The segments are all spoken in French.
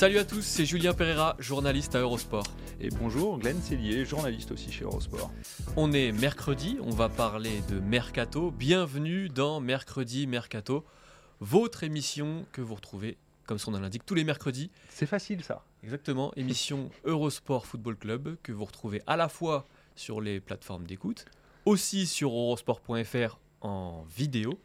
Salut à tous, c'est Julien Pereira, journaliste à Eurosport. Et bonjour, Glenn Cellier, journaliste aussi chez Eurosport. On est mercredi, on va parler de Mercato. Bienvenue dans Mercredi Mercato, votre émission que vous retrouvez, comme son nom l'indique, tous les mercredis. C'est facile ça. Exactement, émission Eurosport Football Club que vous retrouvez à la fois sur les plateformes d'écoute, aussi sur eurosport.fr en vidéo.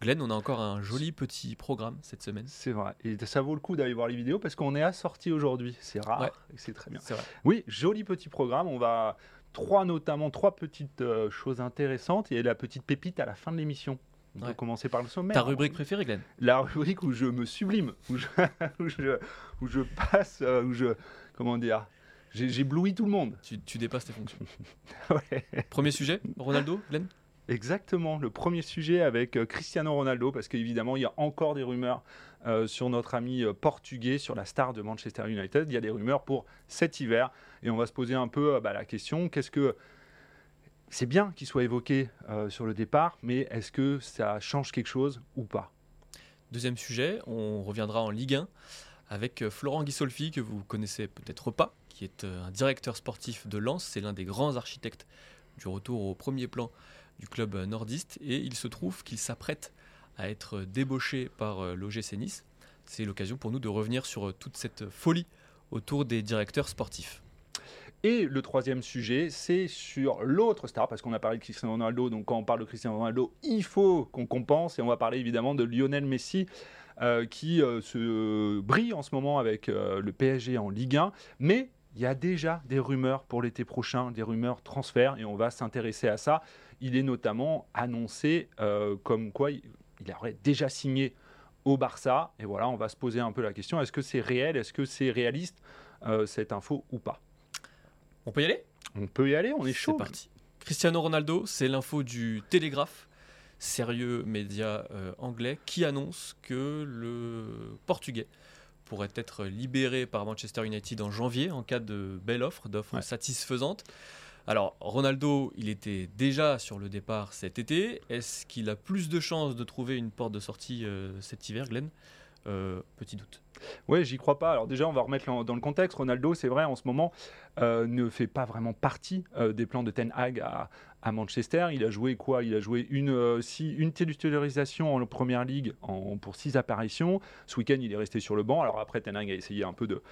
Glenn, on a encore un joli petit programme cette semaine. C'est vrai. Et ça vaut le coup d'aller voir les vidéos parce qu'on est assorti aujourd'hui. C'est rare Ouais. et c'est très bien. C'est vrai. Oui, joli petit programme. On va trois notamment trois petites euh, choses intéressantes et la petite pépite à la fin de l'émission. On Ouais. peut commencer par le sommaire. Ta rubrique préférée, Glenn? La rubrique où je me sublime, où je, où je, où je passe, euh, où je comment dire, j'éblouis tout le monde. tu, tu dépasses tes fonctions. Ouais. Premier sujet, Ronaldo, Glenn? Exactement, le premier sujet avec euh, Cristiano Ronaldo, parce qu'évidemment, il y a encore des rumeurs euh, sur notre ami euh, portugais, sur la star de Manchester United. Il y a des rumeurs pour cet hiver, et on va se poser un peu bah, la question qu'est-ce que. C'est bien qu'il soit évoqué sur le départ, mais est-ce que ça change quelque chose ou pas? Deuxième sujet, on reviendra en Ligue 1 avec Florent Ghisolfi, que vous connaissez peut-être pas, qui est un directeur sportif de Lens. C'est l'un des grands architectes du retour au premier plan du club nordiste. Et il se trouve qu'il s'apprête à être débauché par euh, l'OGC Nice. C'est l'occasion pour nous de revenir sur euh, toute cette folie autour des directeurs sportifs. Et le troisième sujet, c'est sur l'autre star, parce qu'on a parlé de Cristiano Ronaldo, donc quand on parle de Cristiano Ronaldo, il faut qu'on compense, et on va parler évidemment de Lionel Messi, euh, qui se brille en ce moment avec le PSG en Ligue 1, mais il y a déjà des rumeurs pour l'été prochain, des rumeurs transferts, et on va s'intéresser à ça. Il est notamment annoncé euh, comme quoi il, il aurait déjà signé au Barça, et voilà, on va se poser un peu la question, est-ce que c'est réel, est-ce que c'est réaliste, euh, cette info ou pas? On peut y aller? On peut y aller, on est chaud. C'est parti. Cristiano Ronaldo, c'est l'info du Télégraphe, sérieux média euh, anglais, qui annonce que le Portugais pourrait être libéré par Manchester United en janvier en cas de belle offre, d'offre Ouais. satisfaisante. Alors, Ronaldo, il était déjà sur le départ cet été. Est-ce qu'il a plus de chances de trouver une porte de sortie euh, cet hiver, Glenn? Euh, Petit doute. Ouais, j'y crois pas. Alors déjà, on va remettre dans le contexte. Ronaldo, c'est vrai, en ce moment, euh, ne fait pas vraiment partie des plans de Ten Hag à, Manchester. Il a joué quoi? Il a joué une, euh, en première ligue pour six apparitions. Ce week-end, il est resté sur le banc. Alors après, Ten Hag a essayé un peu de,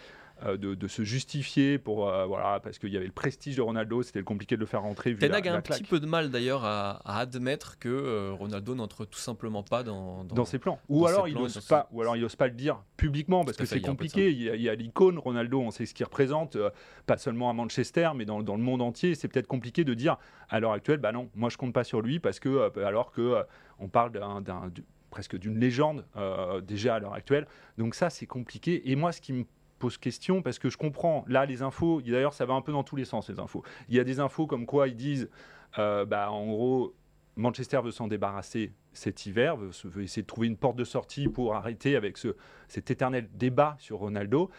euh, de, de se justifier pour euh, voilà parce qu'il y avait le prestige de Ronaldo. C'était compliqué de le faire rentrer. Vu Ten la- Hag a un petit peu de mal d'ailleurs à, à admettre que euh, Ronaldo n'entre tout simplement pas dans, dans ses plans. Ou dans alors, il plans et ose dans ses- pas, ou alors il ose pas le dire publiquement parce que c'est compliqué. Il y a, l'icône Ronaldo, on sait ce qu'il représente, pas seulement à Manchester, mais dans, dans le monde entier. C'est peut-être compliqué de dire à l'heure actuelle, bah non, moi je compte pas sur lui parce que euh, alors que on parle d'un, d'un- du- presque d'une légende euh, déjà à l'heure actuelle. Donc ça, c'est compliqué. Et moi, ce qui me pose question, parce que je comprends, là, les infos, il- d'ailleurs, ça va un peu dans tous les sens, les infos. Il y a des infos comme quoi ils disent, euh, bah, en gros, Manchester veut s'en débarrasser cet hiver, veut, veut essayer de trouver une porte de sortie pour arrêter avec ce, cet éternel débat sur Ronaldo.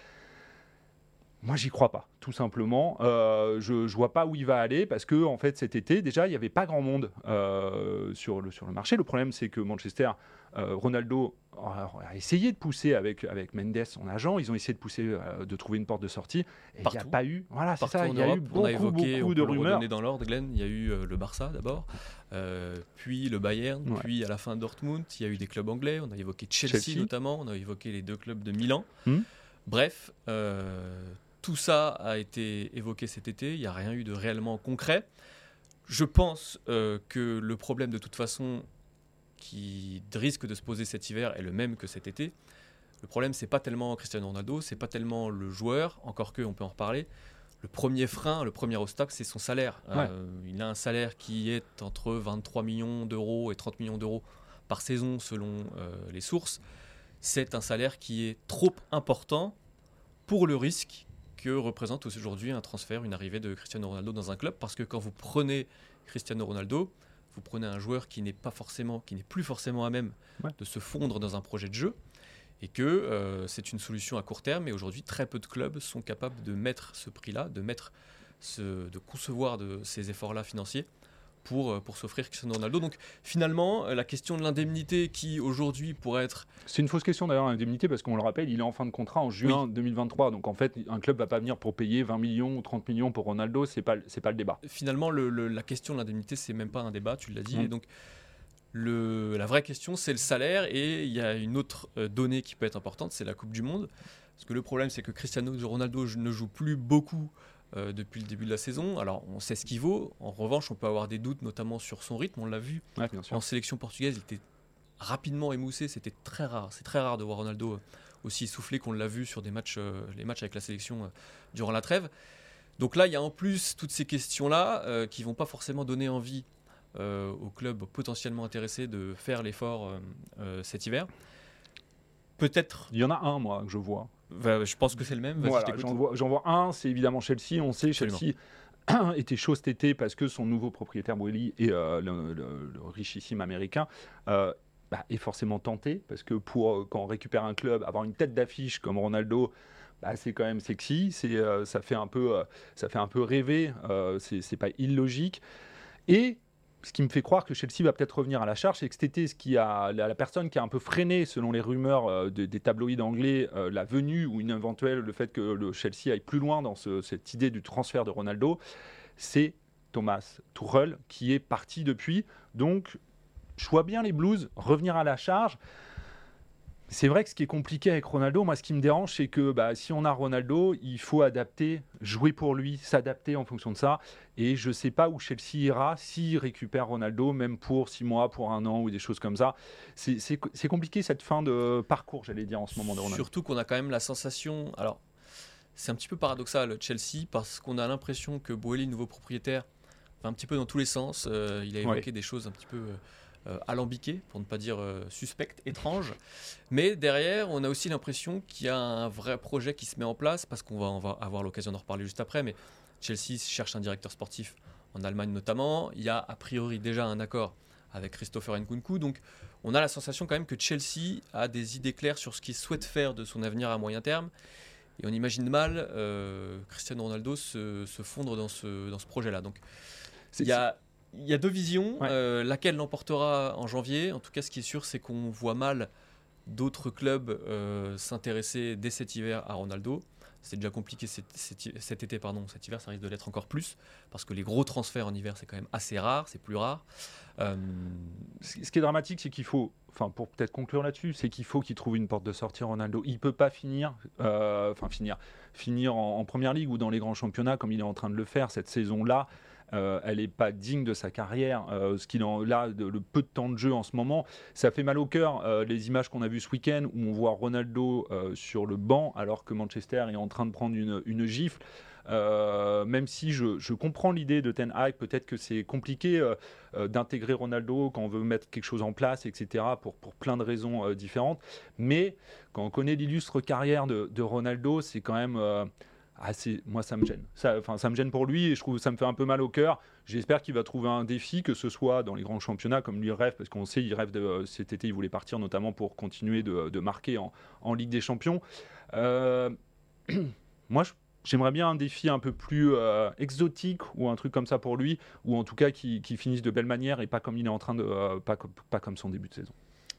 Moi, j'y crois pas, tout simplement. Euh, je ne vois pas où il va aller parce que, en fait, cet été, déjà, il n'y avait pas grand monde euh, sur, le, sur le marché. Le problème, c'est que Manchester, euh, Ronaldo a, essayé de pousser avec, avec Mendes, son agent. Ils ont essayé de pousser, de trouver une porte de sortie. Et il n'y a pas eu. Voilà, c'est ça. Il y a eu beaucoup, on a évoqué, beaucoup on de rumeurs. dans l'ordre, Glenn. Il y a eu le Barça d'abord, puis le Bayern, Ouais. puis à la fin Dortmund. Il y a eu des clubs anglais. On a évoqué Chelsea, Chelsea. notamment. On a évoqué les deux clubs de Milan. Hmm. Bref, euh, tout ça a été évoqué cet été. Il n'y a rien eu de réellement concret. Je pense euh, que le problème, de toute façon, qui risque de se poser cet hiver est le même que cet été. Le problème, c'est pas tellement Cristiano Ronaldo, c'est pas tellement le joueur, encore que on peut en reparler. le premier frein, le premier obstacle, c'est son salaire. Ouais. Euh, il a un salaire qui est entre 23 millions d'euros et 30 millions d'euros par saison selon euh, les sources. C'est un salaire qui est trop important pour le risque que représente aujourd'hui un transfert, une arrivée de Cristiano Ronaldo dans un club. Parce que quand vous prenez Cristiano Ronaldo, vous prenez un joueur qui n'est pas forcément, qui n'est plus forcément à même Ouais. de se fondre dans un projet de jeu et que euh, c'est une solution à court terme. Et aujourd'hui, très peu de clubs sont capables de mettre ce prix-là, de mettre ce, de concevoir de ces efforts-là financiers pour, euh, pour s'offrir Cristiano Ronaldo. Donc finalement, euh, la question de l'indemnité qui aujourd'hui pourrait être C'est une fausse question d'ailleurs, l'indemnité, parce qu'on le rappelle, il est en fin de contrat en juin 2023. Donc en fait, un club va pas venir pour payer 20 millions ou 30 millions pour Ronaldo, c'est pas, c'est pas le débat. finalement, le- le- la question de l'indemnité, c'est même pas un débat, tu l'as dit. Mm. Et donc, le, la vraie question, c'est le salaire. Et il y a une autre euh, donnée qui peut être importante, c'est la Coupe du Monde. Parce que le problème, c'est que Cristiano Ronaldo ne joue plus beaucoup euh, depuis le début de la saison. Alors, on sait ce qu'il vaut. En revanche, on peut avoir des doutes, notamment sur son rythme. On l'a vu Ouais, en sélection portugaise, il était rapidement émoussé. C'était très rare. C'est très rare de voir Ronaldo euh, aussi essoufflé qu'on l'a vu sur des matchs, euh, les matchs avec la sélection euh, durant la trêve. Donc là, il y a en plus toutes ces questions-là qui vont pas forcément donner envie aux clubs potentiellement intéressés de faire l'effort cet hiver. Peut-être, Il y en a un, moi, que je vois. Bah, je pense que c'est le même. Voilà, j'en vois, un, c'est évidemment Chelsea. On sait, Absolument. Chelsea était chaud cet été parce que son nouveau propriétaire, Boeli, et euh, le, le- le richissime américain, euh, bah, est forcément tenté parce que pour euh, quand on récupère un club, avoir une tête d'affiche comme Ronaldo. bah, c'est quand même sexy, c'est, euh, ça, fait un peu, ça fait un peu rêver, c'est pas illogique. Et ce qui me fait croire que Chelsea va peut-être revenir à la charge, c'est que cet ce qui a, la, personne qui a un peu freiné, selon les rumeurs euh, de- des tabloïds anglais, euh, la venue ou une le fait que Chelsea aille plus loin dans ce- cette idée du transfert de Ronaldo, c'est Thomas Tuchel qui est parti depuis. Donc, je bien les Blues revenir à la charge. C'est vrai que ce qui est compliqué avec Ronaldo, moi ce qui me dérange, c'est que bah, si on a Ronaldo, il faut adapter, jouer pour lui, s'adapter en fonction de ça. Et je ne sais pas où Chelsea ira s'il récupère Ronaldo, même pour six mois, pour un an ou des choses comme ça. C'est- compliqué cette fin de parcours, j'allais dire, en ce moment de Ronaldo. Surtout qu'on a quand même la sensation. Alors, c'est un petit peu paradoxal, Chelsea, parce qu'on a l'impression que Boehly, le nouveau propriétaire, va un petit peu dans tous les sens. Euh, il a Ouais. évoqué des choses un petit peu euh, alambiquées, pour ne pas dire euh, suspectes, étranges. Mais derrière, on a aussi l'impression qu'il y a un vrai projet qui se met en place, parce qu'on va, on va avoir l'occasion d'en reparler juste après. Mais Chelsea cherche un directeur sportif en Allemagne notamment. Il y a a priori déjà un accord avec Christopher Nkunku. Donc, on a la sensation quand même que Chelsea a des idées claires sur ce qu'il souhaite faire de son avenir à moyen terme. Et on imagine mal euh, Cristiano Ronaldo se, se fondre dans ce, dans ce projet-là. Donc il y a, il y a deux visions. Ouais. euh, laquelle l'emportera en janvier En tout cas, ce qui est sûr, c'est qu'on voit mal d'autres clubs euh, s'intéresser dès cet hiver à Ronaldo. C'est déjà compliqué cet, cet- cet été, pardon. Cet hiver, ça risque de l'être encore plus parce que les gros transferts en hiver, c'est quand même assez rare, c'est plus rare. Euh, Ce qui est dramatique, c'est qu'il faut, enfin pour peut-être conclure là-dessus, c'est qu'il faut qu'il trouve une porte de sortie Ronaldo. Il peut pas finir, euh, enfin finir, finir en, en première ligue ou dans les grands championnats comme il est en train de le faire cette saison-là. Euh, elle n'est pas digne de sa carrière. Euh, ce qu'il en là, le peu de temps de jeu en ce moment, ça fait mal au cœur. Euh, les images qu'on a vues ce week-end où on voit Ronaldo sur le banc alors que Manchester est en train de prendre une, gifle. Même si je, comprends l'idée de Ten Hag, peut-être que c'est compliqué d'intégrer Ronaldo quand on veut mettre quelque chose en place, etc., pour, plein de raisons différentes. Mais quand on connaît l'illustre carrière de Ronaldo, c'est quand même assez. Moi, ça me gêne. Ça, enfin, ça me gêne pour lui et je trouve ça me fait un peu mal au cœur. J'espère qu'il va trouver un défi, que ce soit dans les grands championnats, comme lui rêve, parce qu'on sait, il rêve de euh, cet été, il voulait partir notamment pour continuer de, marquer en, Ligue des Champions. Euh, moi, J'aimerais bien un défi un peu plus euh, exotique ou un truc comme ça pour lui, ou en tout cas qui, finisse de belle manière et pas comme il est en train de, pas comme son début de saison.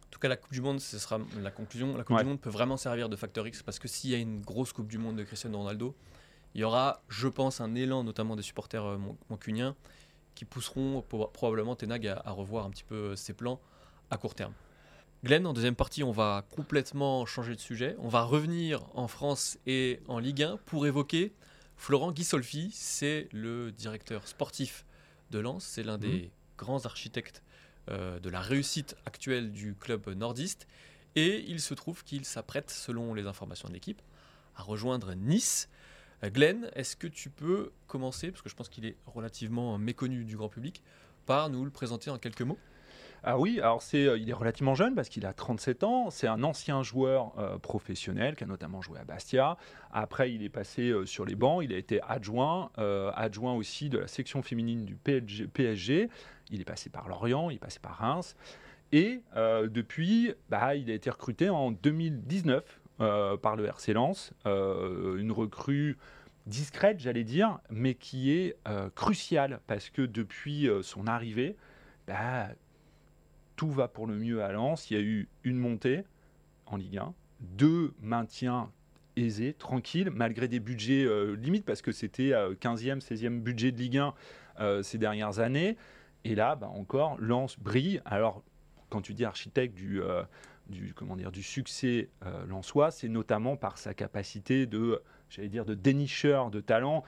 En tout cas, la Coupe du Monde, ce sera la conclusion. La Coupe Ouais. du Monde peut vraiment servir de facteur X parce que s'il y a une grosse Coupe du Monde de Cristiano Ronaldo, il y aura, je pense, un élan, notamment des supporters euh, mancuniens, qui pousseront po- probablement Tenag à, à revoir un petit peu euh, ses plans à court terme. Glenn, en deuxième partie, on va complètement changer de sujet. On va revenir en France et en Ligue 1 pour évoquer Florent Ghisolfi. C'est le directeur sportif de Lens. C'est l'un des grands architectes de la réussite actuelle du club nordiste. Et il se trouve qu'il s'apprête, selon les informations de l'équipe, à rejoindre Nice. Euh, Glenn, est-ce que tu peux commencer, parce que je pense qu'il est relativement méconnu du grand public, par nous le présenter en quelques mots? Ah oui, alors c'est, euh, il est relativement jeune parce qu'il a 37 ans. C'est un ancien joueur euh, professionnel qui a notamment joué à Bastia. Après, il est passé euh, sur les bancs. Il a été adjoint, adjoint aussi de la section féminine du PSG. Il est passé par Lorient, il est passé par Reims. Et depuis, bah, il a été recruté en 2019 par le RC Lens. une recrue discrète, j'allais dire, mais qui est cruciale parce que depuis son arrivée, bah, tout va pour le mieux à Lens. Il y a eu une montée en Ligue 1, deux maintiens aisés, tranquilles, malgré des budgets euh, limites, parce que c'était 15e, 16e budget de Ligue 1 euh, ces dernières années. Et là, bah, encore, Lens brille. Alors, quand tu dis architecte du, euh, du, du succès lensois, c'est notamment par sa capacité de, j'allais de dénicheur de talent.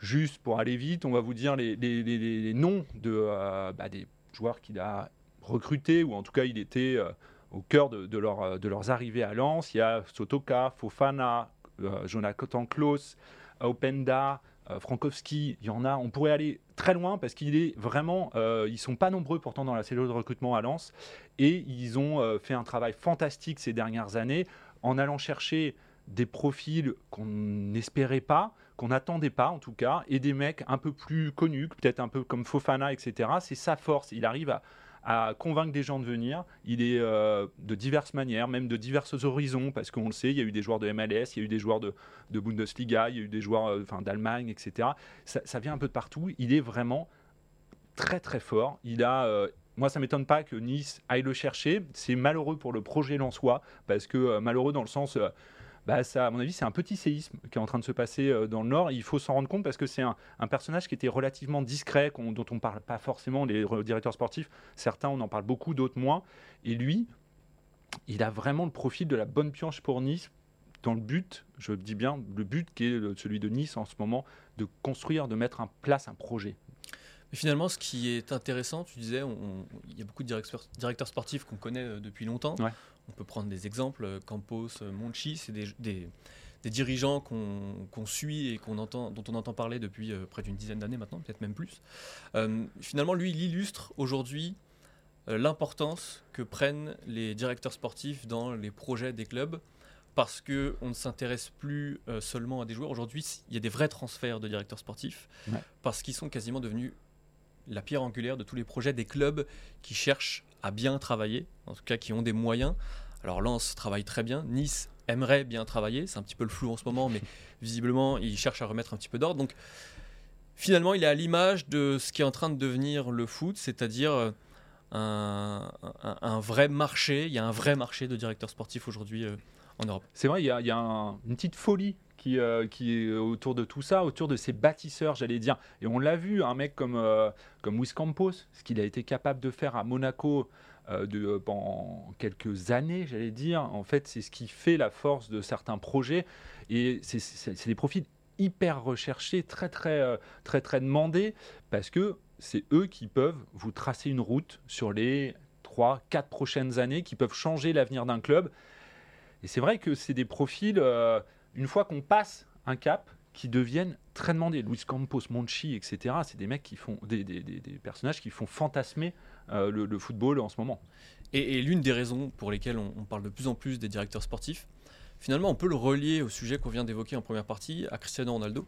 Juste pour aller vite, on va vous dire les, les, noms de, bah, des joueurs qu'il a recruté, ou en tout cas il était euh, au cœur de, leur, euh, de, leurs arrivées à Lens. Il y a Sotoka, Fofana, euh, Jonathan Klaus, Openda, Frankowski, il y en a. On pourrait aller très loin parce qu'il est vraiment. ils sont pas nombreux pourtant dans la cellule de recrutement à Lens et ils ont fait un travail fantastique ces dernières années en allant chercher des profils qu'on n'espérait pas, qu'on n'attendait pas en tout cas, et des mecs un peu plus connus, peut-être un peu comme Fofana, etc. C'est sa force. Il arrive à, à convaincre des gens de venir. Il est euh, de diverses manières, même de divers horizons, parce qu'on le sait, il y a eu des joueurs de MLS, il y a eu des joueurs de, Bundesliga, il y a eu des joueurs euh, enfin, d'Allemagne, etc. Ça, vient un peu de partout. Il est vraiment très très fort. Il a euh, moi, ça m'étonne pas que Nice aille le chercher. C'est malheureux pour le projet Lensois, parce que malheureux dans le sens, bah, ça, à mon avis, c'est un petit séisme qui est en train de se passer euh, dans le Nord. il faut s'en rendre compte parce que c'est un, personnage qui était relativement discret, dont on ne parle pas forcément, les directeurs sportifs. Certains, on en parle beaucoup, d'autres moins. Et lui, il a vraiment le profil de la bonne pioche pour Nice dans le but, je dis bien, le but qui est celui de Nice en ce moment, de construire, de mettre en place un projet. Mais finalement, ce qui est intéressant, tu disais, il y a beaucoup de directeurs, sportifs qu'on connaît euh, depuis longtemps. On peut prendre des exemples, euh, Campos, euh, Monchi, c'est des, dirigeants qu'on suit et qu'on entend, dont on entend parler depuis près d'une dizaine d'années maintenant, peut-être même plus. finalement, lui, il illustre aujourd'hui l'importance que prennent les directeurs sportifs dans les projets des clubs parce qu'on ne s'intéresse plus seulement à des joueurs. Aujourd'hui, il y a des vrais transferts de directeurs sportifs parce qu'ils sont quasiment devenus la pierre angulaire de tous les projets des clubs qui cherchent à bien travailler, en tout cas qui ont des moyens. Alors Lens travaille très bien, Nice aimerait bien travailler, c'est un petit peu le flou en ce moment, mais visiblement il cherche à remettre un petit peu d'ordre. Donc finalement il est à l'image de ce qui est en train de devenir le foot, c'est-à-dire euh, un, vrai marché, il y a un vrai marché de directeurs sportifs aujourd'hui euh, en Europe. C'est vrai, il y a, une petite folie qui, euh, qui, est autour de tout ça, autour de ces bâtisseurs, j'allais dire. Et on l'a vu, un mec comme, euh, comme ce qu'il a été capable de faire à Monaco euh, de, pendant quelques années, j'allais dire. En fait, c'est ce qui fait la force de certains projets. Et c'est des profils hyper recherchés, très, très, très, très demandés, parce que c'est eux qui peuvent vous tracer une route sur les 3, 4 prochaines années, qui peuvent changer l'avenir d'un club. Et c'est vrai que c'est des profils une fois qu'on passe un cap, qui deviennent très demandés. Luis Campos, Monchi, etc. C'est des mecs qui font des, personnages qui font fantasmer euh, le, football en ce moment. Et, l'une des raisons pour lesquelles on, parle de plus en plus des directeurs sportifs, finalement, on peut le relier au sujet qu'on vient d'évoquer en première partie, à Cristiano Ronaldo.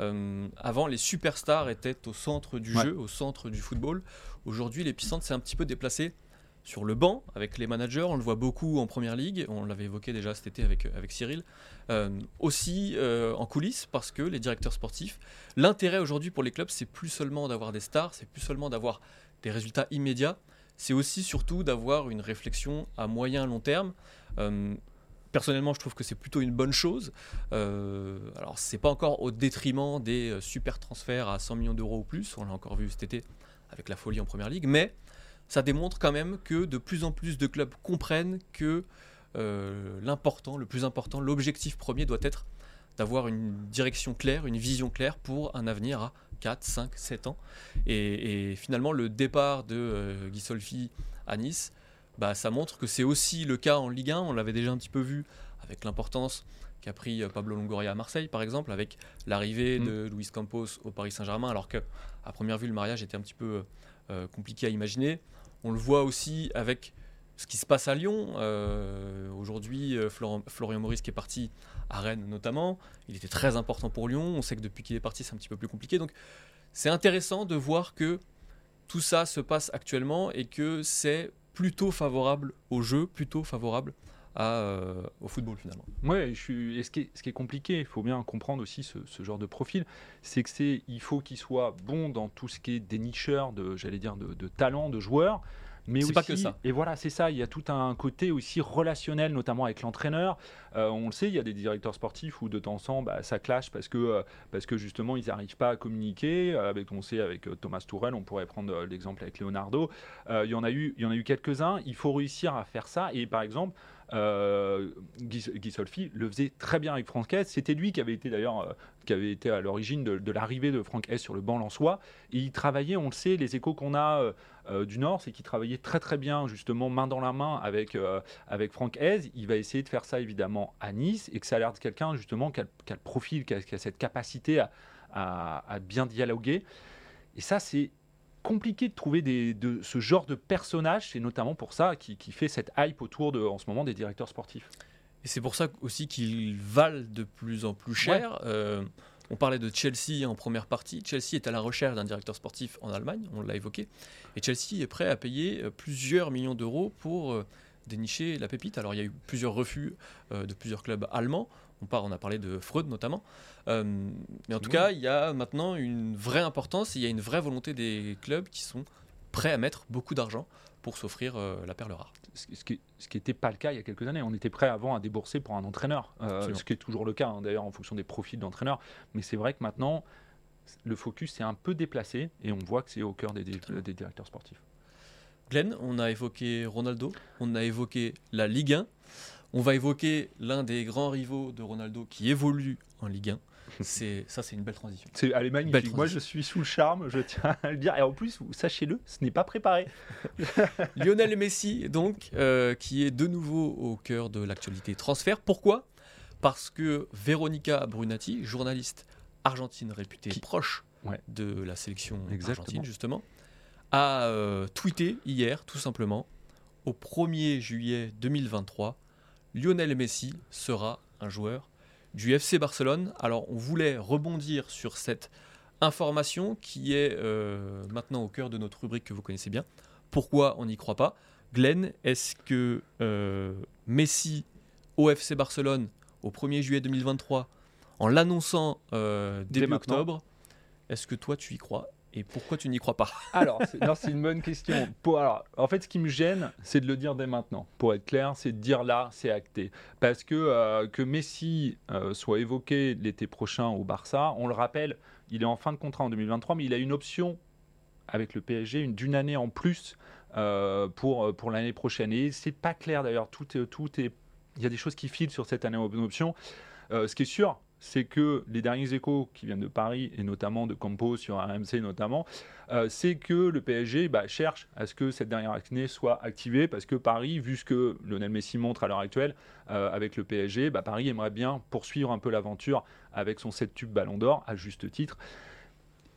Euh, avant, les superstars étaient au centre du jeu, au centre du football. Aujourd'hui, l'épicentre s'est un petit peu déplacé sur le banc avec les managers. On le voit beaucoup en première ligue. On l'avait évoqué déjà cet été avec, avec Cyril. Euh, aussi euh, en coulisses parce que les directeurs sportifs, l'intérêt aujourd'hui pour les clubs, c'est plus seulement d'avoir des stars, c'est plus seulement d'avoir des résultats immédiats. C'est aussi surtout d'avoir une réflexion à moyen long terme. Euh, personnellement, je trouve que c'est plutôt une bonne chose. alors, c'est pas encore au détriment des super transferts à 100 millions d'euros ou plus. On l'a encore vu cet été avec la folie en première ligue, mais ça démontre quand même que de plus en plus de clubs comprennent que euh, l'important, le plus important, l'objectif premier doit être d'avoir une direction claire, une vision claire pour un avenir à 4, 5, 7 ans. Et, finalement, le départ de euh, Guy Solfi à Nice, bah, ça montre que c'est aussi le cas en Ligue 1. On l'avait déjà un petit peu vu avec l'importance qu'a pris euh, Pablo Longoria à Marseille, par exemple, avec l'arrivée Mm. de Luis Campos au Paris Saint-Germain, alors que à première vue le mariage était un petit peu euh, compliqué à imaginer. On le voit aussi avec ce qui se passe à Lyon. Euh, Aujourd'hui, euh, Florian Maurice qui est parti à Rennes notamment, il était très important pour Lyon. On sait que depuis qu'il est parti, c'est un petit peu plus compliqué. Donc c'est intéressant de voir que tout ça se passe actuellement et que c'est plutôt favorable au jeu, plutôt favorable euh, au football finalement. Ouais, je suis. Et ce qui est, compliqué, il faut bien comprendre aussi ce, ce genre de profil, c'est que c'est, il faut qu'il soit bon dans tout ce qui est dénicheur de, j'allais dire, de, de talent, de joueurs. Mais C'est aussi, pas que ça. Et voilà, c'est ça. Il y a tout un côté aussi relationnel, notamment avec l'entraîneur. Euh, on le sait, il y a des directeurs sportifs où de temps en temps, bah, ça clash parce que, euh, parce que justement, ils n'arrivent pas à communiquer. Euh, Avec, on sait, avec Thomas Tourel, on pourrait prendre l'exemple avec Leonardo. Il y en a eu, il y en a eu quelques-uns. Il faut réussir à faire ça. Et par exemple, euh, Guy, Guy Solfi le faisait très bien avec Franck Hess. C'était lui qui avait été d'ailleurs euh, qui avait été à l'origine de, de l'arrivée de Franck Hess sur le banc lensois. Et il travaillait, on le sait, les échos qu'on a euh, du Nord, c'est qu'il travaillait très très bien justement main dans la main avec, euh, avec Franck Hess. Il va essayer de faire ça évidemment à Nice et que ça a l'air de quelqu'un justement qui a, qui a le profil, qui a, qui a cette capacité à, à- à bien dialoguer. Et ça, c'est compliqué de trouver des, de ce genre de personnage. C'est notamment pour ça qui, qui fait cette hype autour de, en ce moment des directeurs sportifs. Et c'est pour ça aussi qu'ils valent de plus en plus cher. Euh, on parlait de Chelsea en première partie. Chelsea est à la recherche d'un directeur sportif en Allemagne, on l'a évoqué. Et Chelsea est prêt à payer euh, plusieurs millions d'euros pour euh, dénicher la pépite. Alors il y a eu plusieurs refus euh, de plusieurs clubs allemands. On, a parlé de Freud notamment. Mais en tout cas, il y a maintenant une vraie importance, et il y a une vraie volonté des clubs qui sont prêts à mettre beaucoup d'argent pour s'offrir euh, la perle rare. ce qui n'était pas le cas il y a quelques années. On était prêt avant à débourser pour un entraîneur, euh, ce qui est toujours le cas hein, d'ailleurs en fonction des profils d'entraîneurs. Mais c'est vrai que maintenant, le focus s'est un peu déplacé et on voit que c'est au cœur des, des- des directeurs sportifs. Glenn, on a évoqué Ronaldo, on a évoqué la Ligue 1, on va évoquer l'un des grands rivaux de Ronaldo qui évolue en Ligue 1. C'est ça, c'est une belle transition. C'est elle est magnifique. Moi, je suis sous le charme, je tiens à le dire. Et en plus, sachez-le, ce n'est pas préparé. Lionel Messi, donc, euh, qui est de nouveau au cœur de l'actualité transfert. Pourquoi? Parce que Veronica Brunati, journaliste argentine réputée Qui- proche Ouais. de la sélection Exactement. argentine, justement, a euh, tweeté hier, tout simplement, au 1er juillet 2023, Lionel Messi sera un joueur du FC Barcelone. Alors, on voulait rebondir sur cette information qui est euh, maintenant au cœur de notre rubrique que vous connaissez bien. Pourquoi on n'y croit pas? Glenn, est-ce que euh, Messi au FC Barcelone au 1er juillet 2023, en l'annonçant euh, début octobre, est-ce que toi tu y crois? Et pourquoi tu n'y crois pas? Alors, c'est, une bonne question. En fait, ce qui me gêne, c'est de le dire dès maintenant. Pour être clair, c'est de dire là, c'est acté. Parce que euh, que Messi euh, soit évoqué l'été prochain au Barça, on le rappelle, il est en fin de contrat en 2023, mais il a une option avec le PSG, une d'une année en plus euh, pour, pour l'année prochaine. Et c'est pas clair d'ailleurs. Tout est, tout est, il y a des choses qui filent sur cette année en option. Ce qui est sûr, c'est que les derniers échos qui viennent de Paris et notamment de Campos sur RMC notamment, euh, c'est que le PSG bah, cherche à ce que cette dernière année soit activée parce que Paris, vu ce que Lionel Messi montre à l'heure actuelle euh, avec le PSG, bah, Paris aimerait bien poursuivre un peu l'aventure avec son 7 tubes Ballon d'Or à juste titre.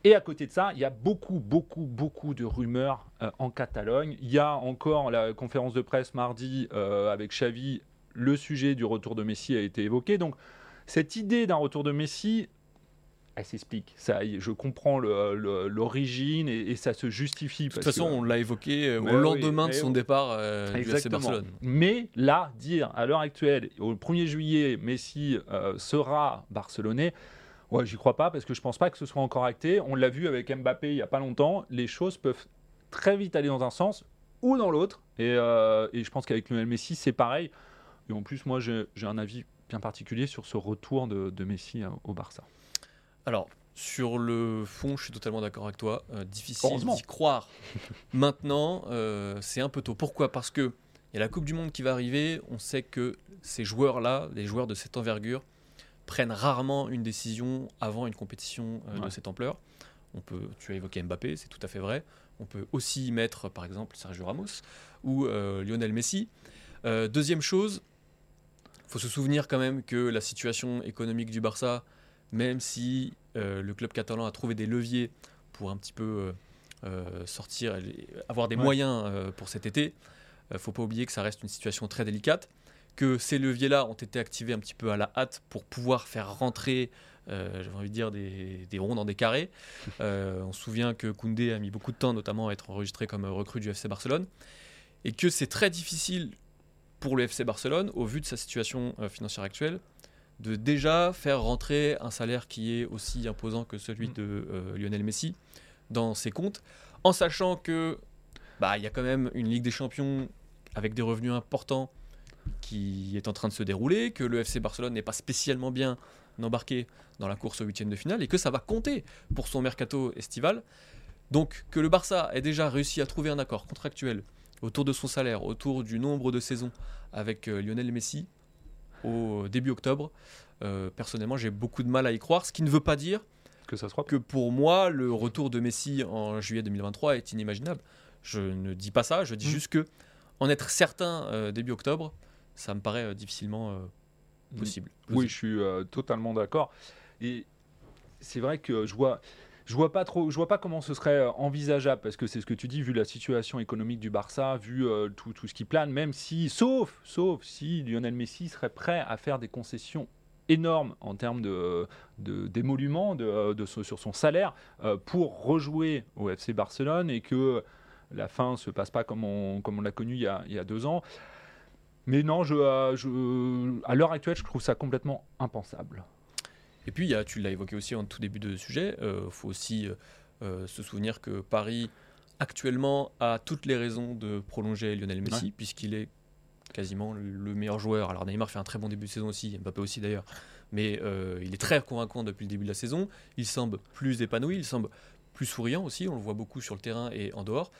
Et à côté de ça, il y a beaucoup, beaucoup, beaucoup de rumeurs euh, en Catalogne. Il y a encore la conférence de presse mardi avec Xavi. Le sujet du retour de Messi a été évoqué. Donc, cette idée d'un retour de Messi, elle s'explique. Ça, je comprends l'origine et, et ça se justifie. De toute façon, on l'a évoqué euh, au oui, lendemain de son oui. départ euh, du FC Exactement. Barcelone. Mais là, dire à l'heure actuelle, au 1er juillet, Messi euh, sera barcelonais, ouais, j'y crois pas parce que je pense pas que ce soit encore acté. On l'a vu avec Mbappé il y a pas longtemps. Les choses peuvent très vite aller dans un sens ou dans l'autre. Et, euh, et je pense qu'avec Lionel Messi, c'est pareil. Et en plus, moi, j'ai un avis bien particulier sur ce retour de, de Messi euh, au Barça. Alors, sur le fond, je suis totalement d'accord avec toi. Euh, difficile d'y croire. Maintenant, euh, c'est un peu tôt. Pourquoi? Parce que il y a la Coupe du Monde qui va arriver. On sait que ces joueurs-là, les joueurs de cette envergure, prennent rarement une décision avant une compétition euh, de cette ampleur. On peut, tu as évoqué Mbappé, c'est tout à fait vrai. On peut aussi y mettre, par exemple, Sergio Ramos ou Lionel Messi. Deuxième chose, faut se souvenir quand même que la situation économique du Barça, même si euh, le club catalan a trouvé des leviers pour un petit peu euh, euh, sortir, avoir des Ouais. moyens euh, pour cet été, ne faut pas oublier que ça reste une situation très délicate, que ces leviers-là ont été activés un petit peu à la hâte pour pouvoir faire rentrer, j'avais envie de dire, des, des ronds dans des carrés. On se souvient que Koundé a mis beaucoup de temps, notamment à être enregistré comme recrue du FC Barcelone, et que c'est très difficile pour le FC Barcelone, au vu de sa situation euh, financière actuelle, de déjà faire rentrer un salaire qui est aussi imposant que celui Mm. de euh, Lionel Messi dans ses comptes, en sachant que bah il y a quand même une Ligue des Champions avec des revenus importants qui est en train de se dérouler, que le FC Barcelone n'est pas spécialement bien embarqué dans la course au huitième de finale et que ça va compter pour son mercato estival. Donc que le Barça ait déjà réussi à trouver un accord contractuel autour de son salaire, autour du nombre de saisons avec euh, Lionel Messi au début octobre, euh, personnellement j'ai beaucoup de mal à y croire, ce qui ne veut pas dire Que ça soit que pour moi, le retour de Messi en juillet 2023 est inimaginable. Je ne dis pas ça, je dis Mm. juste que en être certain euh, début octobre, ça me paraît euh, difficilement euh, possible. Oui, je suis euh, totalement d'accord. Et c'est vrai que je vois, je vois pas vois pas comment ce serait euh, envisageable parce que c'est ce que tu dis, vu la situation économique du Barça, vu euh, tout, tout ce qui plane, même si, sauf, sauf si Lionel Messi serait prêt à faire des concessions énormes en termes de, d'émoluments ce- sur son salaire euh, pour rejouer au FC Barcelone et que la fin se passe pas comme on, l'a connu il y, a, deux ans. Mais non, euh, à l'heure actuelle, je trouve ça complètement impensable. Et puis, il y a, tu l'as évoqué aussi en tout début de sujet, il faut aussi euh, euh, se souvenir que Paris, actuellement, a toutes les raisons de prolonger Lionel Messi, puisqu'il est quasiment le- le meilleur joueur. Alors Neymar fait un très bon début de saison aussi, Mbappé aussi d'ailleurs, mais euh, il est très convaincant depuis le début de la saison. Il semble plus épanoui, il semble plus souriant aussi, on le voit beaucoup sur le terrain et en dehors.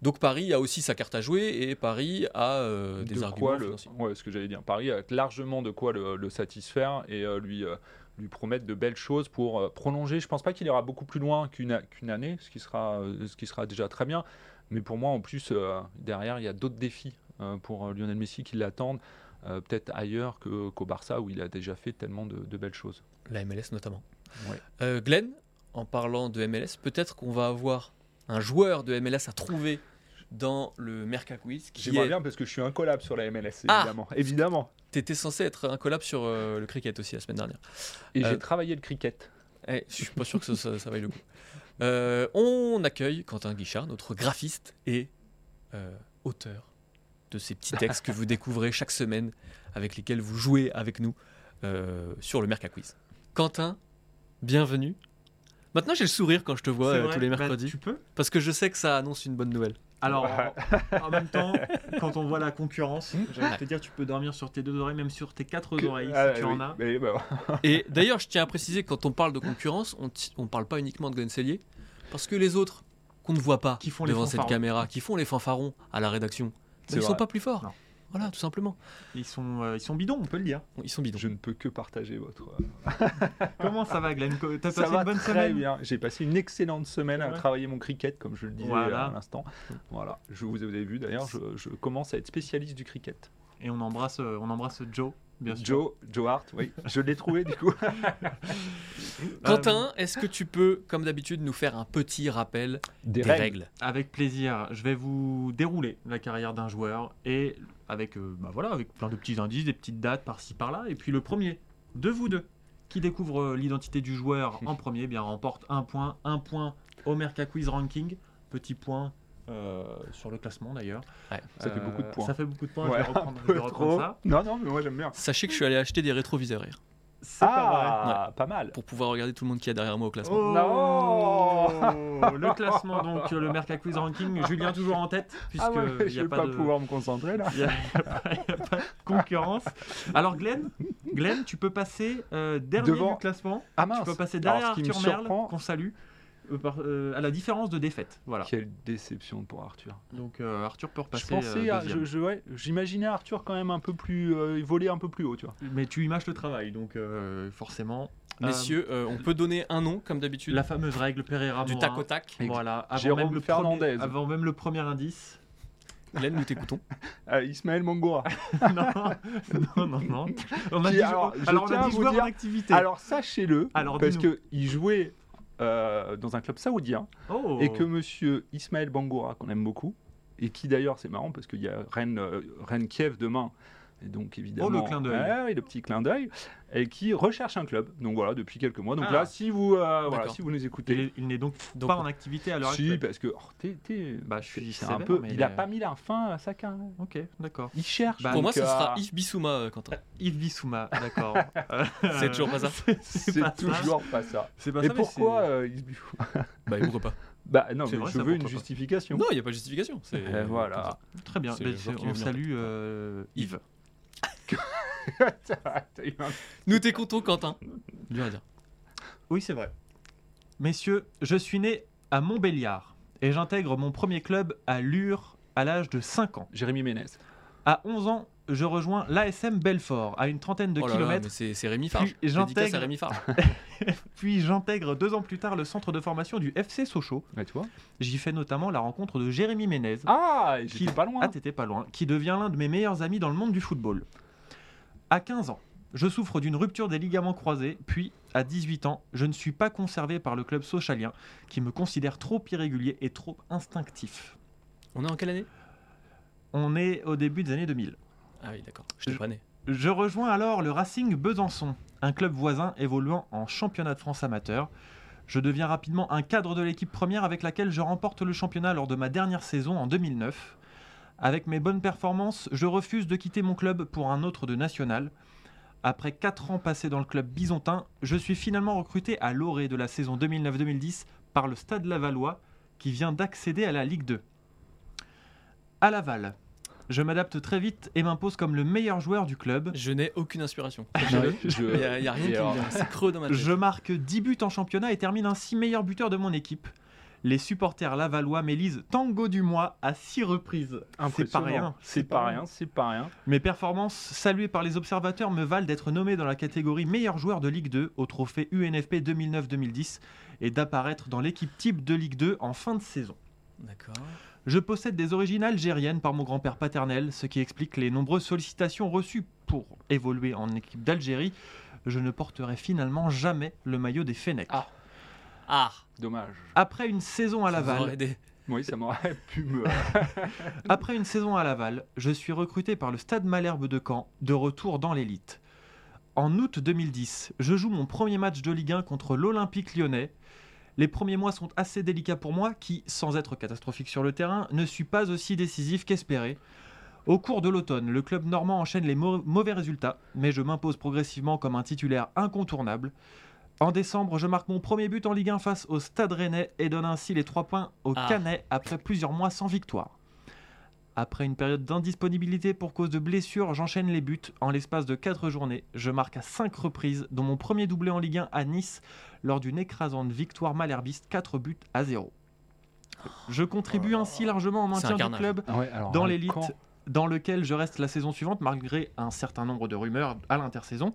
Donc Paris a aussi sa carte à jouer et Paris a euh, des de arguments quoi le, ouais, ce que j'allais dire. Paris a largement de quoi le, le satisfaire et euh, lui, euh, lui promettre de belles choses pour euh, prolonger. Je pense pas qu'il ira beaucoup plus loin qu'une année, ce qui, sera, euh, ce qui sera déjà très bien. Mais pour moi, en plus, euh, derrière, il y a d'autres défis euh, pour Lionel Messi qui l'attendent, euh, peut-être ailleurs que- qu'au Barça où il a déjà fait tellement de, de belles choses. La MLS notamment. Ouais. Euh, Glenn, en parlant de MLS, peut-être qu'on va avoir un joueur de MLS à trouver dans le Merca Quiz. qui J'aimerais est- bien parce que je suis incollable sur la MLS, Ah évidemment. T'étais censé être un collab sur euh, le cricket aussi la semaine dernière. Et Euh, j'ai travaillé le cricket. Eh, je suis pas sûr que ça, ça, ça vaille le coup. Euh, on accueille Quentin Guichard, notre graphiste et euh, auteur de ces petits textes que vous découvrez chaque semaine, avec lesquels vous jouez avec nous euh, sur le Merca Quiz. Quentin, bienvenue. Maintenant, j'ai le sourire quand je te vois euh, tous les Bah, mercredis, tu peux parce que je sais que ça annonce une bonne nouvelle. Alors, en, en même temps, quand on voit la concurrence, j'ai envie Ouais. de te dire, tu peux dormir sur tes deux oreilles, même sur tes quatre Que- oreilles, Ah, si tu oui, en as. bah, Et d'ailleurs, je tiens à préciser que quand on parle de concurrence, on ne parle pas uniquement de Glenn Sellier, parce que les autres qu'on ne voit pas Qui font les devant cette fanfarons. caméra, qui font les fanfarons à la rédaction, ils sont vrai. pas plus forts. Non. Voilà, tout simplement. Ils sont, euh, ils sont bidons, on peut le dire. Ils sont bidons. je ne peux que partager votre. Comment ça va, Glenn T'as passé va une bonne très semaine bien. J'ai passé une excellente semaine à travailler mon cricket, comme je le disais Voilà. à l'instant. Voilà, je vous avez vu d'ailleurs, je, je commence à être spécialiste du cricket. Et on embrasse, euh, on embrasse Joe, bien sûr. Joe, Joe Hart, oui, je l'ai trouvé du coup. Quentin, est-ce que tu peux, comme d'habitude, nous faire un petit rappel des, règles, Avec plaisir, je vais vous dérouler la carrière d'un joueur et avec, euh, bah voilà, avec plein de petits indices, des petites dates par-ci par-là. Et puis le premier de vous deux qui découvre euh, l'identité du joueur en premier, eh bien remporte un point, un point au Merca Quiz Ranking, petit point euh, sur le classement d'ailleurs. Ouais. Ça fait beaucoup de points. Ça fait beaucoup de points. Ouais, je vais reprendre, je vais reprendre ça. Non, non, mais moi j'aime bien. Sachez que je suis allé acheter des rétroviseurs C'est pas Ah, pas mal. pour pouvoir regarder tout le monde qui est derrière moi au classement. Oh Non Le classement, donc le Merca Quiz Ranking, Julien toujours en tête, puisque Ah ouais, il je y a vais pas, pas de... pouvoir me concentrer là. Il n'y a, pas a de concurrence. Alors Glenn, Glenn, tu peux passer euh, dernier Devant- du classement. Ah Tu mince. peux passer Alors, derrière me Arthur Merle, surprend- qu'on salue, euh, par- euh, à la différence de défaite. Voilà. Quelle déception pour Arthur. Donc euh, Arthur peut Je repasser. pensais, euh, à- je, je- ouais, j'imaginais Arthur quand même un peu plus, euh, voler un peu plus haut, tu vois. Mais tu images le travail, donc euh, forcément. Messieurs, euh, on peut donner un nom, comme d'habitude, la fameuse règle Pereira du tac au tac. Voilà. Avant Jérôme même, le Fernandez. Premier, avant même le premier indice. Hélène, nous t'écoutons. Euh, Ismaël Mangora. non, non, non, non. On a dit, alors, on a dit joueur dire- en activité. Alors sachez-le, parce qu'il jouait euh, dans un club saoudien Oh. et que monsieur Ismaël Bangoura, qu'on aime beaucoup, et qui d'ailleurs, c'est marrant parce qu'il y a Rennes, euh, Rennes Kiev demain, et donc évidemment, Oh, le clin d'œil. Ouais, le petit clin d'œil, et qui recherche un club. Donc voilà, depuis quelques mois. Donc Ah. là, si vous, euh, voilà, si vous nous écoutez, Il, est- il n'est donc, Donc, pas en activité à l'heure si, actuelle. parce que oh, Bah, je suis sévère, un peu, mais- il a pas mis la fin à sa carrière. Ok, d'accord. Il cherche. Bah, Pour moi, ce sera euh, Yves Bissouma, euh, Quentin. Yves Bissouma, d'accord. C'est toujours pas ça C'est toujours pas ça. C'est pas Et ça, mais pourquoi Yves Bissouma Bah, pourquoi pas Bah non, mais vrai, je veux une justification. Non, il n'y a pas de justification. voilà. Très bien, bah, veut on salue euh, Yves. Nous t'écoutons, Quentin. Dur à dire. Oui, c'est vrai. Messieurs, je suis né à Montbéliard et j'intègre mon premier club à Lure à l'âge de 5 ans. Jérémy Ménez. À 11 ans, je rejoins l'ASM Belfort à une trentaine de Oh là kilomètres, c'est c'est Rémi Farge. Puis j'intègre- Rémi Farge. puis j'intègre deux ans plus tard le centre de formation du FC Sochaux. J'y fais notamment la rencontre de Jérémy Ménez. Ah, Qui- pas loin. Ah, t'étais pas loin. Qui devient l'un de mes meilleurs amis dans le monde du football. À 15 ans, je souffre d'une rupture des ligaments croisés, puis à 18 ans, je ne suis pas conservé par le club socialien qui me considère trop irrégulier et trop instinctif. On est en quelle année? On est au début des années 2000. Ah oui, d'accord. Je pas né. Je rejoins alors le Racing Besançon, un club voisin évoluant en championnat de France amateur. Je deviens rapidement un cadre de l'équipe première avec laquelle je remporte le championnat lors de ma dernière saison en 2009. Avec mes bonnes performances, je refuse de quitter mon club pour un autre de national. Après 4 ans passés dans le club bisontin, je suis finalement recruté à l'orée de la saison 2009-2010 par le Stade Lavallois qui vient d'accéder à la Ligue 2. À Laval, je m'adapte très vite et m'impose comme le meilleur joueur du club. Je n'ai aucune inspiration. Je- Il n'y a, rien Et qui alors me vient. C'est creux dans ma tête. Je marque 10 buts en championnat et termine ainsi meilleur buteur de mon équipe. Les supporters lavallois m'élisent Tango du mois à 6 reprises. C'est pas rien. C'est pas rien, c'est pas rien. Mes performances saluées par les observateurs me valent d'être nommé dans la catégorie meilleur joueur de Ligue 2 au trophée UNFP 2009-2010 et d'apparaître dans l'équipe type de Ligue 2 en fin de saison. D'accord. Je possède des origines algériennes par mon grand-père paternel, ce qui explique les nombreuses sollicitations reçues pour évoluer en équipe d'Algérie. Je ne porterai finalement jamais le maillot des Fennecs. Ah. Ah Dommage. Après une saison à ça vous aurait Laval, aidé. Oui, ça m'aurait pu me. après une saison à Laval, je suis recruté par le Stade Malherbe de Caen, de retour dans l'élite. En août 2010, je joue mon premier match de Ligue 1 contre l'Olympique lyonnais. Les premiers mois sont assez délicats pour moi, qui, sans être catastrophique sur le terrain, ne suis pas aussi décisif qu'espéré. Au cours de l'automne, le club normand enchaîne les mau- mauvais résultats, mais je m'impose progressivement comme un titulaire incontournable. En décembre, je marque mon premier but en Ligue 1 face au Stade Rennais et donne ainsi les trois points au Ah. Canet après plusieurs mois sans victoire. Après une période d'indisponibilité pour cause de blessure, j'enchaîne les buts. En l'espace de 4 journées, je marque à 5 reprises, dont mon premier doublé en Ligue 1 à Nice, lors d'une écrasante victoire malherbiste 4 buts à 0. Je contribue ainsi largement au maintien du club Ah ouais, alors, dans l'élite, dans lequel je reste la saison suivante malgré un certain nombre de rumeurs à l'intersaison.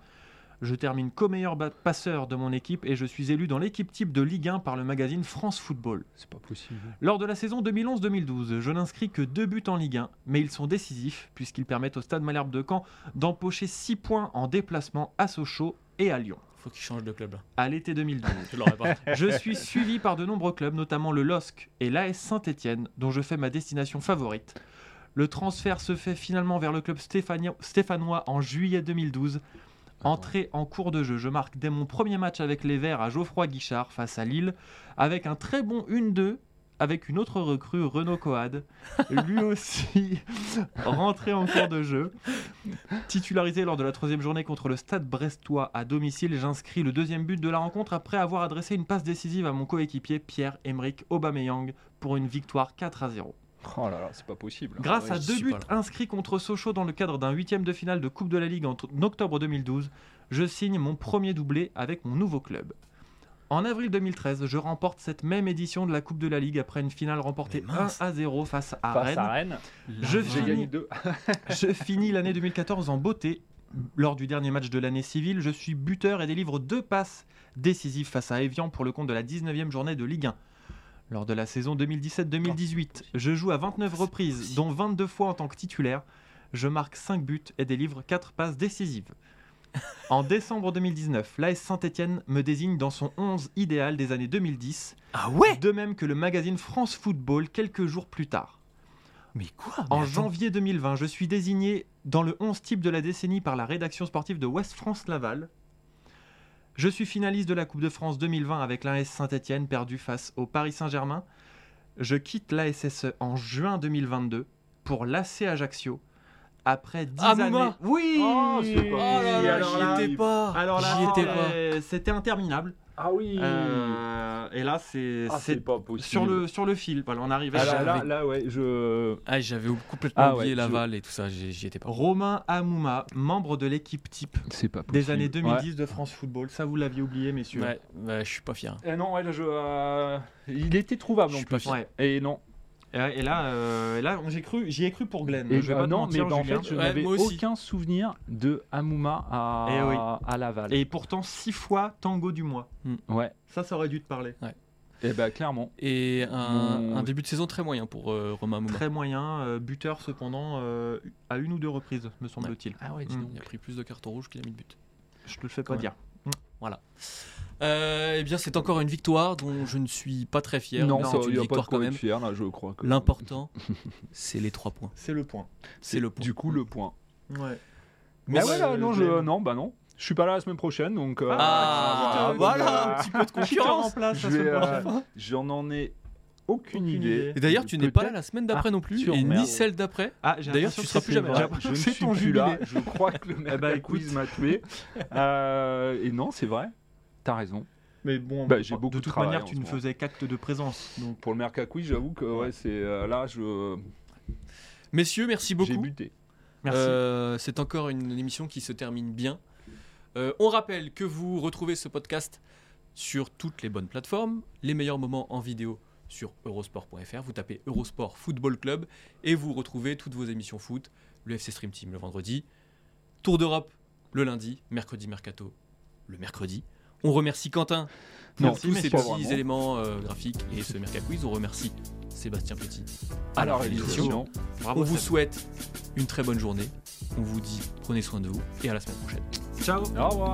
Je termine co-meilleur passeur de mon équipe et je suis élu dans l'équipe type de Ligue 1 par le magazine France Football. C'est pas possible. Lors de la saison 2011-2012, je n'inscris que deux buts en Ligue 1, mais ils sont décisifs puisqu'ils permettent au Stade Malherbe de Caen d'empocher 6 points en déplacement à Sochaux et à Lyon. Faut qu'il change de club là. À l'été 2012, Je pas. je suis suivi par de nombreux clubs, notamment le LOSC et l'AS Saint-Etienne, dont je fais ma destination favorite. Le transfert se fait finalement vers le club stéphanois en juillet 2012. Entré en cours de jeu, je marque dès mon premier match avec les Verts à Geoffroy Guichard face à Lille, avec un très bon 1-2 avec une autre recrue, Renaud Coad, lui aussi rentré en cours de jeu. Titularisé lors de la troisième journée contre le Stade Brestois à domicile, j'inscris le deuxième but de la rencontre après avoir adressé une passe décisive à mon coéquipier Pierre-Emerick Aubameyang pour une victoire 4 à 0. Oh là là, c'est pas possible. Grâce ouais, à deux buts inscrits contre Sochaux dans le cadre d'un huitième de finale de Coupe de la Ligue en octobre 2012, je signe mon premier doublé avec mon nouveau club. En avril 2013, je remporte cette même édition de la Coupe de la Ligue après une finale remportée Mais mince. 1 à 0 face à Face Rennes. à Rennes, Je j'ai finis- gagné deux. je finis l'année 2014 en beauté. Lors du dernier match de l'année civile, je suis buteur et délivre deux passes décisives face à Evian pour le compte de la 19e journée de Ligue 1. Lors de la saison 2017-2018. Je joue à 29 reprises, dont 22 fois en tant que titulaire. Je marque 5 buts et délivre 4 passes décisives. En décembre 2019, l'AS Saint-Etienne me désigne dans son 11 idéal des années 2010, Ah ouais? De même que le magazine France Football quelques jours plus tard. Mais quoi? En attends. janvier 2020, je suis désigné dans le 11 type de la décennie par la rédaction sportive de Ouest France Laval. Je suis finaliste de la Coupe de France 2020 avec l'AS Saint-Etienne perdu face au Paris Saint-Germain. Je quitte l'ASSE en juin 2022 pour l'AC Ajaccio après 10 Ah, années. Mouma Oui Oh, Oh là là, j'y étais pas. alors là, j'y étais pas. c'était interminable. Ah oui Euh, et là, c'est Ah, c'est c'est pas possible. sur le sur le fil. Voilà, on arrive à Ah, là, là, là, ouais, je. Ah, j'avais complètement Ah ouais, oublié je- Laval et tout ça, j'y étais pas. Romain Amouma, membre de l'équipe type C'est pas des années 2010 de France Football. Ça, vous l'aviez oublié, messieurs. Ouais, ouais, je suis pas fier. Eh non, ouais, là, je. euh, Il était trouvable Je en suis pas plus. Ouais. Et non. Et, et là, euh, et là, j'ai cru, j'y ai cru pour Glenn. Et je vais euh, pas te non, mentir, mais bah, en fait, je Ouais, n'avais aucun souvenir de Amouma à, Eh oui. à Laval. Et pourtant, six fois tango du mois. Ouais. Ça, ça aurait dû te parler. Et bah clairement. Et un, début de saison très moyen pour euh, Romain Mouma. Très moyen, euh, buteur cependant, euh, à une ou deux reprises, me semble-t-il. Ah ouais, dis donc. Il a pris plus de cartons rouges qu'il a mis de but. Je te le fais pas dire. Voilà. Euh, eh bien, c'est encore une victoire dont je ne suis pas très fier. non, c'est il une n'y a pas de victoire quoi quand être même. fier, là, je crois. que- L'important, c'est les trois points. C'est le point. C'est le point. Du coup, le point. Ouais. Mais Bon, ouais, bah, là, non, je... non, bah non. Je suis pas là la semaine prochaine, donc. euh, Ah, voilà, un petit peu de concurrence. la semaine euh, prochaine J'en en ai aucune, Aucune idée. idée. Et d'ailleurs, tu n'es pas là la semaine d'après non plus, ni celle d'après. Ah, j'ai D'ailleurs, tu que seras plus jamais là. J'ai Je ne suis ton plus là. Je crois que le Eh bah. Quiz m'a tué. Euh, et non, c'est vrai. T'as raison. Mais bon, Bah, j'ai de beaucoup de toute travail manière, tu ne faisais qu'acte de présence. Donc, Pour le Merca Quiz, j'avoue que ouais, c'est euh, là, je Messieurs, merci j'ai beaucoup. buté. merci. Euh, c'est encore une émission qui se termine bien. Euh, on rappelle que vous retrouvez ce podcast sur toutes les bonnes plateformes, les meilleurs moments en vidéo sur eurosport.fr. Vous tapez Eurosport Football Club et vous retrouvez toutes vos émissions foot, le FC Stream Team le vendredi, Tour d'Europe le lundi, mercredi Mercato le mercredi. On remercie Quentin pour tous ces petits vraiment. éléments euh, graphiques et ce Merca Quiz. On remercie Sébastien Petit à la réalisation. Bravo, On vous souhaite une très bonne journée. On vous dit prenez soin de vous et à la semaine prochaine. Ciao. Au revoir.